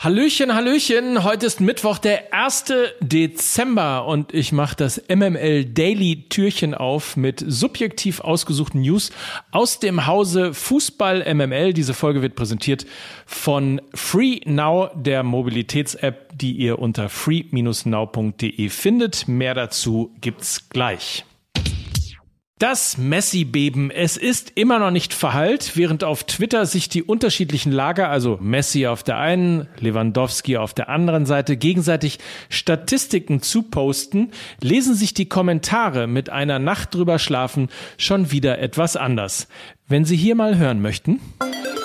Hallöchen, Hallöchen. Heute ist Mittwoch, der 1. Dezember und ich mache das MML Daily Türchen auf mit subjektiv ausgesuchten News aus dem Hause Fußball MML. Diese Folge wird präsentiert von Free Now, der Mobilitäts-App, die ihr unter free-now.de findet. Mehr dazu gibt's gleich. Das Messi-Beben, es ist immer noch nicht verheilt, während auf Twitter sich die unterschiedlichen Lager, also Messi auf der einen, Lewandowski auf der anderen Seite, gegenseitig Statistiken zuposten, lesen sich die Kommentare mit einer Nacht drüber schlafen schon wieder etwas anders. Wenn Sie hier mal hören möchten.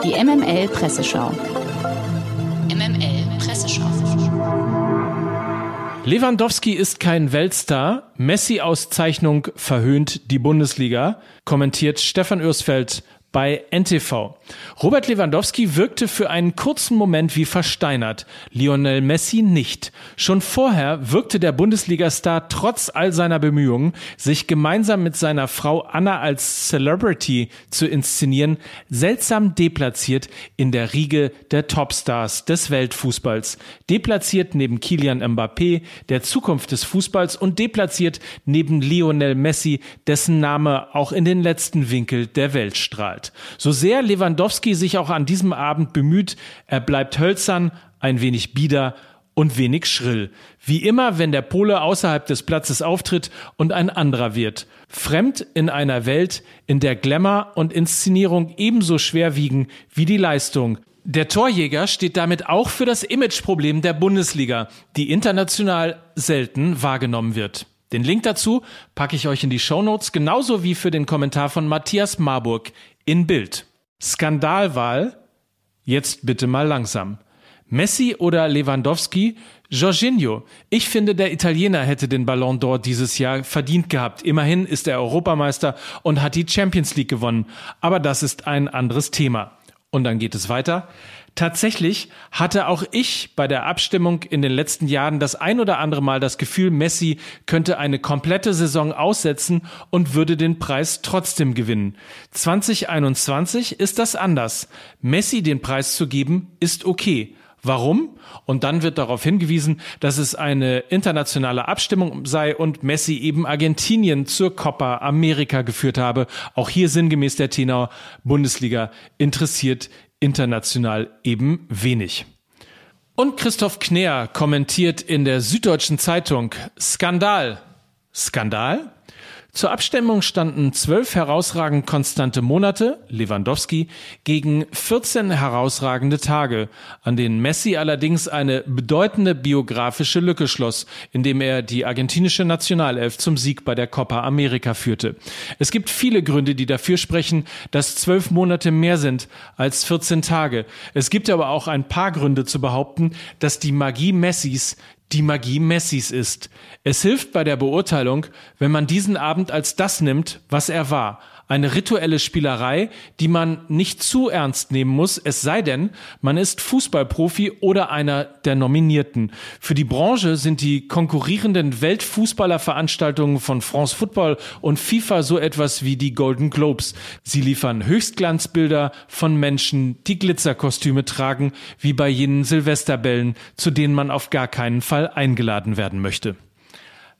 Die MML Presseschau. Lewandowski ist kein Weltstar. Messi-Auszeichnung verhöhnt die Bundesliga, kommentiert Stefan Ürsfeld bei NTV. Robert Lewandowski wirkte für einen kurzen Moment wie versteinert, Lionel Messi nicht. Schon vorher wirkte der Bundesliga-Star trotz all seiner Bemühungen, sich gemeinsam mit seiner Frau Anna als Celebrity zu inszenieren, seltsam deplatziert in der Riege der Topstars des Weltfußballs. Deplatziert neben Kilian Mbappé, der Zukunft des Fußballs und deplatziert neben Lionel Messi, dessen Name auch in den letzten Winkel der Welt strahlt hat. So sehr Lewandowski sich auch an diesem Abend bemüht, er bleibt hölzern, ein wenig bieder und wenig schrill. Wie immer, wenn der Pole außerhalb des Platzes auftritt und ein anderer wird. Fremd in einer Welt, in der Glamour und Inszenierung ebenso schwer wiegen wie die Leistung. Der Torjäger steht damit auch für das Imageproblem der Bundesliga, die international selten wahrgenommen wird. Den Link dazu packe ich euch in die Shownotes, genauso wie für den Kommentar von Matthias Marburg in Bild. Skandalwahl. Jetzt bitte mal langsam. Messi oder Lewandowski? Jorginho. Ich finde, der Italiener hätte den Ballon d'Or dieses Jahr verdient gehabt. Immerhin ist er Europameister und hat die Champions League gewonnen. Aber das ist ein anderes Thema. Und dann geht es weiter. Tatsächlich hatte auch ich bei der Abstimmung in den letzten Jahren das ein oder andere Mal das Gefühl, Messi könnte eine komplette Saison aussetzen und würde den Preis trotzdem gewinnen. 2021 ist das anders. Messi den Preis zu geben, ist okay. Warum? Und dann wird darauf hingewiesen, dass es eine internationale Abstimmung sei und Messi eben Argentinien zur Copa America geführt habe. Auch hier sinngemäß der Tenor Bundesliga interessiert international eben wenig. Und Christoph Kner kommentiert in der Süddeutschen Zeitung Skandal. Skandal? Zur Abstimmung standen zwölf herausragend konstante Monate, Lewandowski, gegen 14 herausragende Tage, an denen Messi allerdings eine bedeutende biografische Lücke schloss, indem er die argentinische Nationalelf zum Sieg bei der Copa America führte. Es gibt viele Gründe, die dafür sprechen, dass zwölf Monate mehr sind als 14 Tage. Es gibt aber auch ein paar Gründe zu behaupten, dass die Magie Messis die Magie Messis ist. Es hilft bei der Beurteilung, wenn man diesen Abend als das nimmt, was er war, eine rituelle Spielerei, die man nicht zu ernst nehmen muss, es sei denn, man ist Fußballprofi oder einer der Nominierten. Für die Branche sind die konkurrierenden Weltfußballerveranstaltungen von France Football und FIFA so etwas wie die Golden Globes. Sie liefern Höchstglanzbilder von Menschen, die Glitzerkostüme tragen, wie bei jenen Silvesterbällen, zu denen man auf gar keinen Fall eingeladen werden möchte.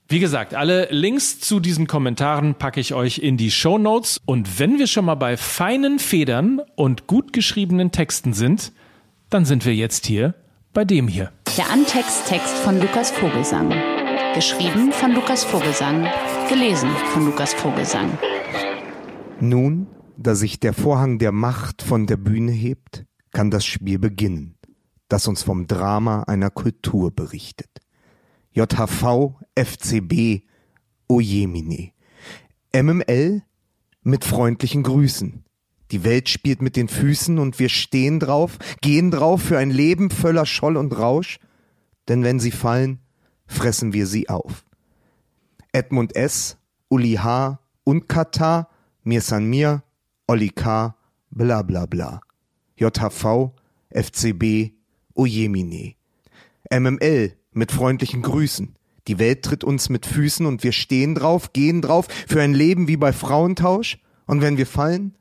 Wie gesagt, alle Links zu diesen Kommentaren packe ich euch in die Show Notes. Und wenn wir schon mal bei feinen Federn und gut geschriebenen Texten sind, dann sind wir jetzt hier bei dem hier. Der Antext-Text von Lukas Vogelsang. Geschrieben von Lukas Vogelsang. Gelesen von Lukas Vogelsang. Nun, da sich der Vorhang der Macht von der Bühne hebt, kann das Spiel beginnen, das uns vom Drama einer Kultur berichtet. JHV, FCB, Ojemine. MML mit freundlichen Grüßen. Die Welt spielt mit den Füßen und wir stehen drauf, gehen drauf für ein Leben voller Scholl und Rausch, denn wenn sie fallen, fressen wir sie auf. Edmund S., Uli H. und Katar, Mir San Mir, Olli K., bla bla bla. JHV, FCB, Ojemine. MML mit freundlichen Grüßen. Die Welt tritt uns mit Füßen und wir stehen drauf, gehen drauf, für ein Leben wie bei Frauentausch. Und wenn wir fallen,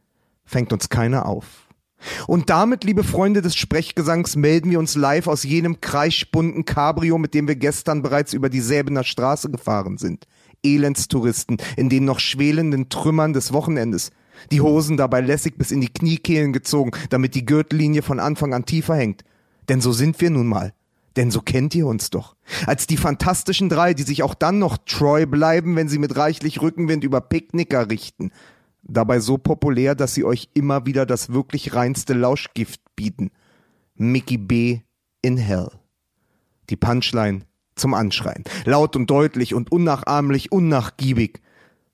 fängt uns keiner auf. Und damit, liebe Freunde des Sprechgesangs, melden wir uns live aus jenem kreischbunten Cabrio, mit dem wir gestern bereits über die Säbener Straße gefahren sind. Elendstouristen in den noch schwelenden Trümmern des Wochenendes. Die Hosen dabei lässig bis in die Kniekehlen gezogen, damit die Gürtellinie von Anfang an tiefer hängt. Denn so sind wir nun mal. Denn so kennt ihr uns doch. Als die fantastischen drei, die sich auch dann noch treu bleiben, wenn sie mit reichlich Rückenwind über Picknicker richten. Dabei so populär, dass sie euch immer wieder das wirklich reinste Lauschgift bieten. Mickey B. in Hell. Die Punchline zum Anschreien. Laut und deutlich und unnachahmlich unnachgiebig.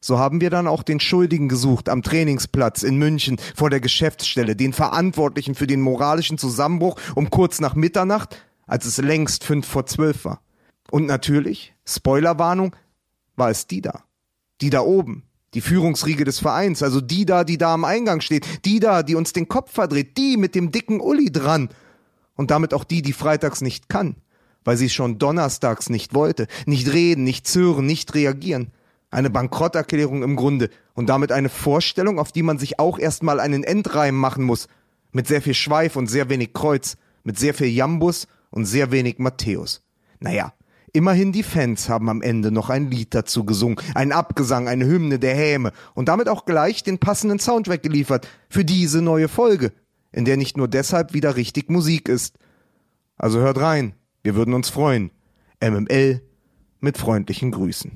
So haben wir dann auch den Schuldigen gesucht am Trainingsplatz in München vor der Geschäftsstelle, den Verantwortlichen für den moralischen Zusammenbruch um kurz nach Mitternacht, als es längst fünf vor zwölf war. Und natürlich, Spoilerwarnung, war es die da. Die da oben. Die Führungsriege des Vereins, also die da, die da am Eingang steht, die da, die uns den Kopf verdreht, die mit dem dicken Uli dran. Und damit auch die, die freitags nicht kann, weil sie schon donnerstags nicht wollte, nicht reden, nicht zören, nicht reagieren. Eine Bankrotterklärung im Grunde und damit eine Vorstellung, auf die man sich auch erstmal einen Endreim machen muss, mit sehr viel Schweif und sehr wenig Kreuz, mit sehr viel Jambus und sehr wenig Matthäus. Naja, immerhin die Fans haben am Ende noch ein Lied dazu gesungen, ein Abgesang, eine Hymne der Häme und damit auch gleich den passenden Soundtrack geliefert für diese neue Folge, in der nicht nur deshalb wieder richtig Musik ist. Also hört rein, wir würden uns freuen. MML mit freundlichen Grüßen.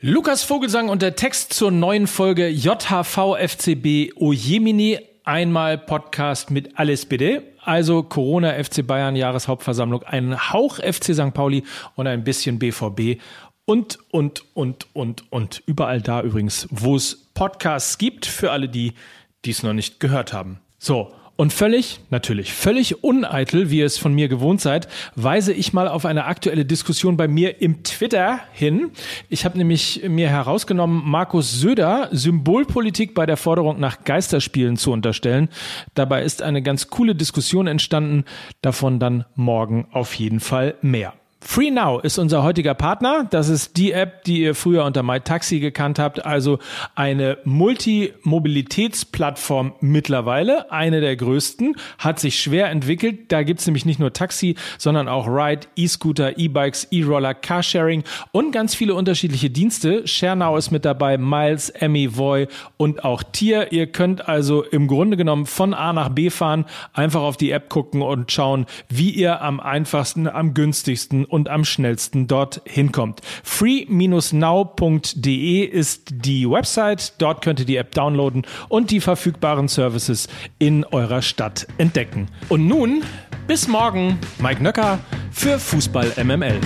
Lukas Vogelsang und der Text zur neuen Folge JHV FCB Ojemini. Einmal Podcast mit Alles bitte. Also Corona FC Bayern Jahreshauptversammlung, ein Hauch FC St. Pauli und ein bisschen BVB und, und, und, und, und. Überall da übrigens, wo es Podcasts gibt, für alle die, die es noch nicht gehört haben. So. Und völlig, natürlich, völlig uneitel, wie ihr es von mir gewohnt seid, weise ich mal auf eine aktuelle Diskussion bei mir im Twitter hin. Ich habe nämlich mir herausgenommen, Markus Söder Symbolpolitik bei der Forderung nach Geisterspielen zu unterstellen. Dabei ist eine ganz coole Diskussion entstanden, davon dann morgen auf jeden Fall mehr. FreeNow ist unser heutiger Partner. Das ist die App, die ihr früher unter MyTaxi gekannt habt. Also eine Multimobilitätsplattform mittlerweile, eine der größten, hat sich schwer entwickelt. Da gibt's nämlich nicht nur Taxi, sondern auch Ride, E-Scooter, E-Bikes, E-Roller, Carsharing und ganz viele unterschiedliche Dienste. ShareNow ist mit dabei, Miles, Emmy, Voy und auch Tier. Ihr könnt also im Grunde genommen von A nach B fahren, einfach auf die App gucken und schauen, wie ihr am einfachsten, am günstigsten und am schnellsten dort hinkommt. free-now.de ist die Website. Dort könnt ihr die App downloaden und die verfügbaren Services in eurer Stadt entdecken. Und nun bis morgen, Mike Nöcker für Fußball MML.